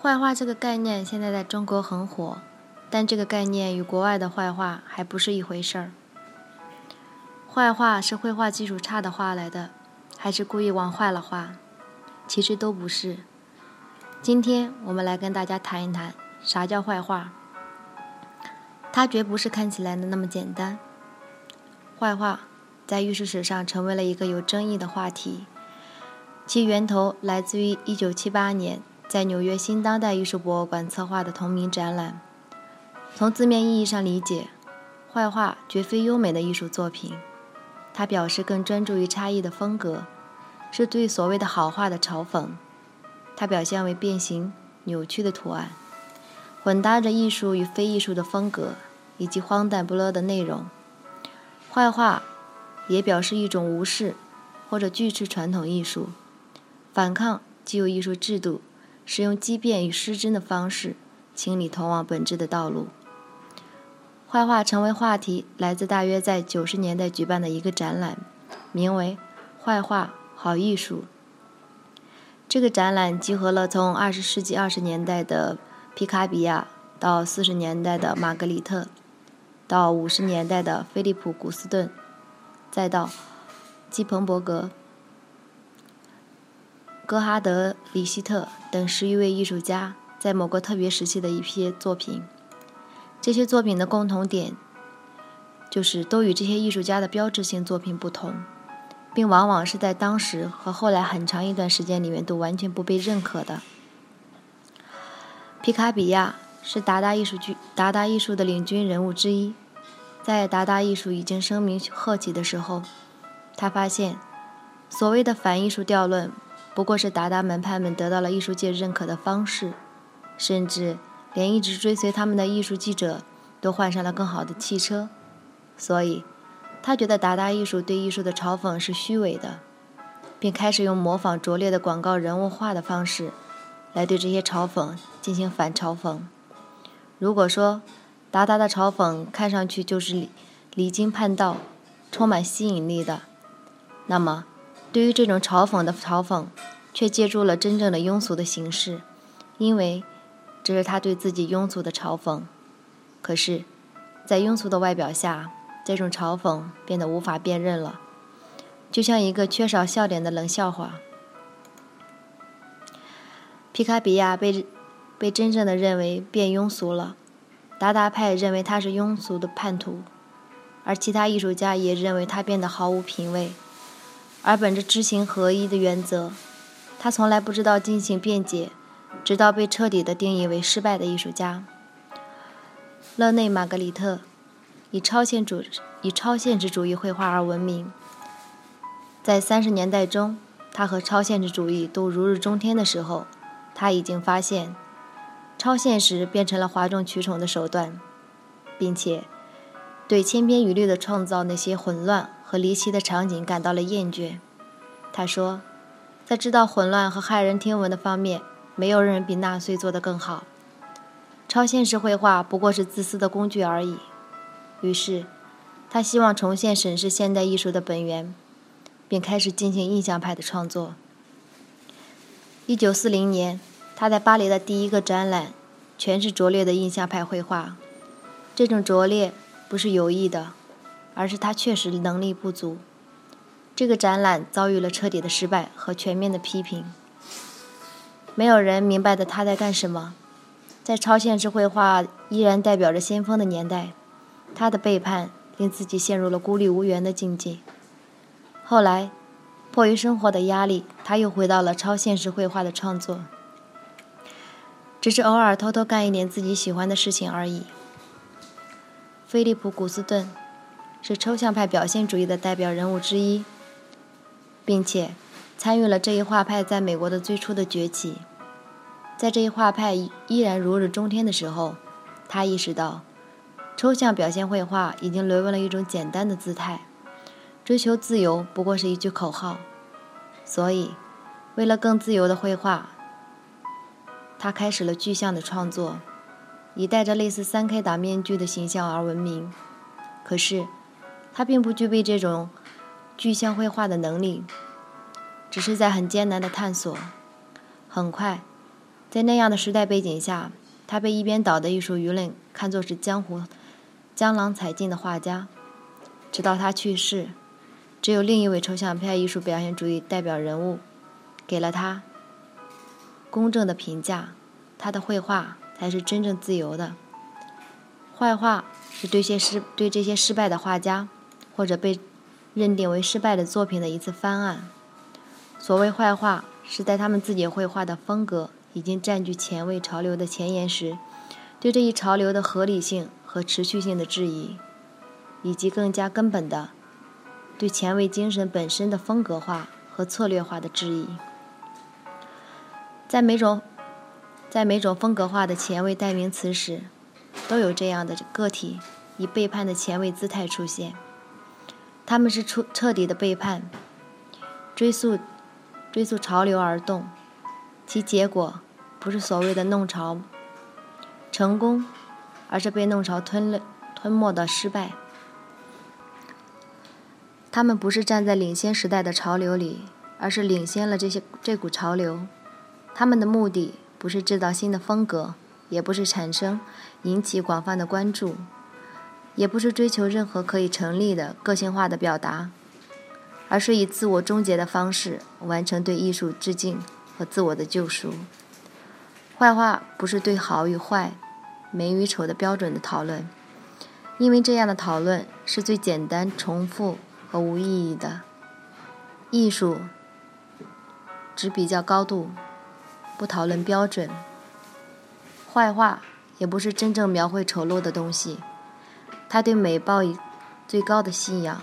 坏话这个概念现在在中国很火，但这个概念与国外的坏话还不是一回事儿。坏话是绘画技术差的画来的，还是故意往坏了画？其实都不是。今天我们来跟大家谈一谈啥叫坏话。它绝不是看起来的那么简单。坏话在艺术史上成为了一个有争议的话题，其源头来自于1978年。在纽约新当代艺术博物馆策划的同名展览，从字面意义上理解，坏画绝非优美的艺术作品，它表示更专注于差异的风格，是对所谓的好画的嘲讽。它表现为变形、扭曲的图案，混搭着艺术与非艺术的风格，以及荒诞不乐的内容。坏画也表示一种无视或者拒斥传统艺术，反抗既有艺术制度。使用畸变与失真的方式清理通往本质的道路。坏画成为话题，来自大约在九十年代举办的一个展览，名为《坏画好艺术》。这个展览集合了从二十世纪二十年代的皮卡比亚，到四十年代的玛格丽特，到五十年代的菲利普·古斯顿，再到基彭伯格。戈哈德、里希特等十余位艺术家在某个特别时期的一批作品，这些作品的共同点就是都与这些艺术家的标志性作品不同，并往往是在当时和后来很长一段时间里面都完全不被认可的。皮卡比亚是达达艺术剧达达艺术的领军人物之一，在达达艺术已经声名鹤起的时候，他发现所谓的反艺术调论。不过是达达门派们得到了艺术界认可的方式，甚至连一直追随他们的艺术记者都换上了更好的汽车，所以他觉得达达艺术对艺术的嘲讽是虚伪的，并开始用模仿拙劣的广告人物画的方式来对这些嘲讽进行反嘲讽。如果说达达的嘲讽看上去就是离经叛道、充满吸引力的，那么。对于这种嘲讽的嘲讽，却借助了真正的庸俗的形式，因为这是他对自己庸俗的嘲讽。可是，在庸俗的外表下，这种嘲讽变得无法辨认了，就像一个缺少笑点的冷笑话。皮卡比亚被被真正的认为变庸俗了，达达派认为他是庸俗的叛徒，而其他艺术家也认为他变得毫无品味。而本着知行合一的原则，他从来不知道进行辩解，直到被彻底的定义为失败的艺术家。勒内·玛格丽特以超现主以超现实主义绘画而闻名。在三十年代中，他和超现实主义都如日中天的时候，他已经发现，超现实变成了哗众取宠的手段，并且对千篇一律的创造那些混乱。和离奇的场景感到了厌倦，他说，在制造混乱和骇人听闻的方面，没有人比纳粹做得更好。超现实绘画不过是自私的工具而已。于是，他希望重现审视现代艺术的本源，并开始进行印象派的创作。一九四零年，他在巴黎的第一个展览，全是拙劣的印象派绘画。这种拙劣不是有意的。而是他确实能力不足。这个展览遭遇了彻底的失败和全面的批评。没有人明白的他在干什么。在超现实绘画依然代表着先锋的年代，他的背叛令自己陷入了孤立无援的境界。后来，迫于生活的压力，他又回到了超现实绘画的创作，只是偶尔偷偷干一点自己喜欢的事情而已。菲利普·古斯顿。是抽象派表现主义的代表人物之一，并且参与了这一画派在美国的最初的崛起。在这一画派依然如日中天的时候，他意识到，抽象表现绘画已经沦为了一种简单的姿态，追求自由不过是一句口号。所以，为了更自由的绘画，他开始了具象的创作，以戴着类似三 K 打面具的形象而闻名。可是，他并不具备这种具象绘画的能力，只是在很艰难的探索。很快。在那样的时代背景下，他被一边倒的艺术舆论看作是江湖江郎才尽的画家。直到他去世，只有另一位抽象派艺术表现主义代表人物给了他公正的评价：他的绘画才是真正自由的。坏话是对些失对这些失败的画家或者被认定为失败的作品的一次翻案。所谓坏画，是在他们自己绘画的风格。已经占据前卫潮流的前沿时，对这一潮流的合理性和持续性的质疑，以及更加根本的对前卫精神本身的风格化和策略化的质疑。在每种在每种风格化的前卫代名词时，都有这样的个体以背叛的前卫姿态出现。他们是彻彻底的背叛，追溯追溯潮流而动。其结果不是所谓的弄潮成功，而是被弄潮吞了吞没的失败。他们不是站在领先时代的潮流里，而是领先了这些这股潮流。他们的目的不是制造新的风格，也不是产生引起广泛的关注，也不是追求任何可以成立的个性化的表达，而是以自我终结的方式完成对艺术致敬。和自我的救赎。坏话不是对好与坏、美与丑的标准的讨论，因为这样的讨论是最简单、重复和无意义的。艺术只比较高度，不讨论标准。坏话也不是真正描绘丑陋的东西，他对美抱以最高的信仰。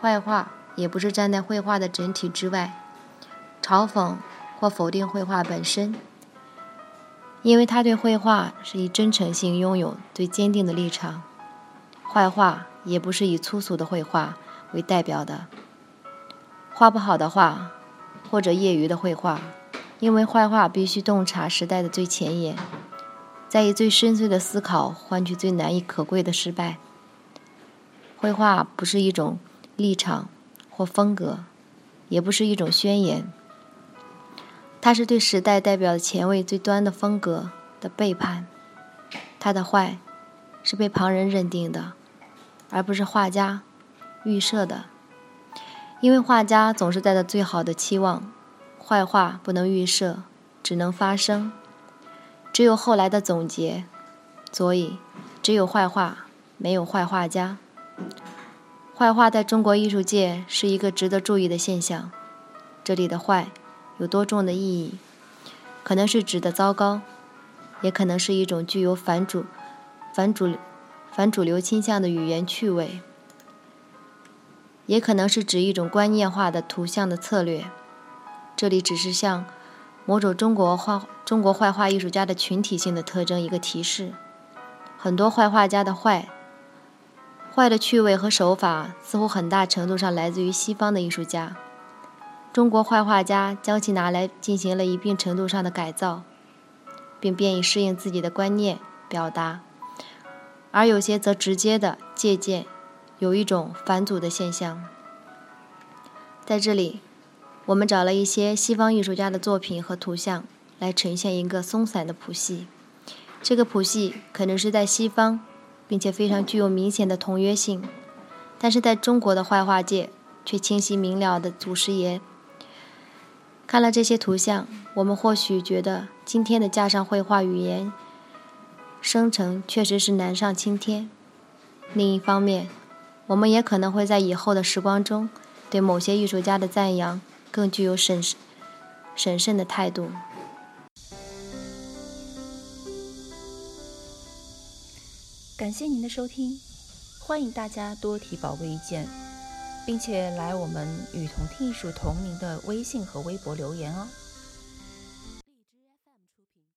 坏话也不是站在绘画的整体之外，嘲讽。或否定绘画本身，因为他对绘画是以真诚性拥有最坚定的立场。坏画也不是以粗俗的绘画为代表的，画不好的画，或者业余的绘画，因为坏画必须洞察时代的最前沿，在以最深邃的思考换取最难以可贵的失败。绘画不是一种立场或风格，也不是一种宣言。它是对时代代表前卫最端的风格的背叛，它的坏是被旁人认定的，而不是画家预设的，因为画家总是带着最好的期望，坏话不能预设，只能发生，只有后来的总结，所以只有坏话，没有坏画家。坏话在中国艺术界是一个值得注意的现象，这里的坏。有多重的意义？可能是指的糟糕，也可能是一种具有反主、反主、反主流倾向的语言趣味，也可能是指一种观念化的图像的策略。这里只是向某种中国画、中国坏画艺术家的群体性的特征一个提示。很多坏画家的坏、坏的趣味和手法，似乎很大程度上来自于西方的艺术家。中国坏画家将其拿来进行了一定程度上的改造，并便于适应自己的观念表达，而有些则直接的借鉴，有一种返祖的现象。在这里，我们找了一些西方艺术家的作品和图像来呈现一个松散的谱系。这个谱系可能是在西方，并且非常具有明显的同约性，但是在中国的绘画界却清晰明了的祖师爷。看了这些图像，我们或许觉得今天的架上绘画语言生成确实是难上青天。另一方面，我们也可能会在以后的时光中，对某些艺术家的赞扬更具有审审慎的态度。感谢您的收听，欢迎大家多提宝贵意见。并且来我们与同听艺术同名的微信和微博留言哦。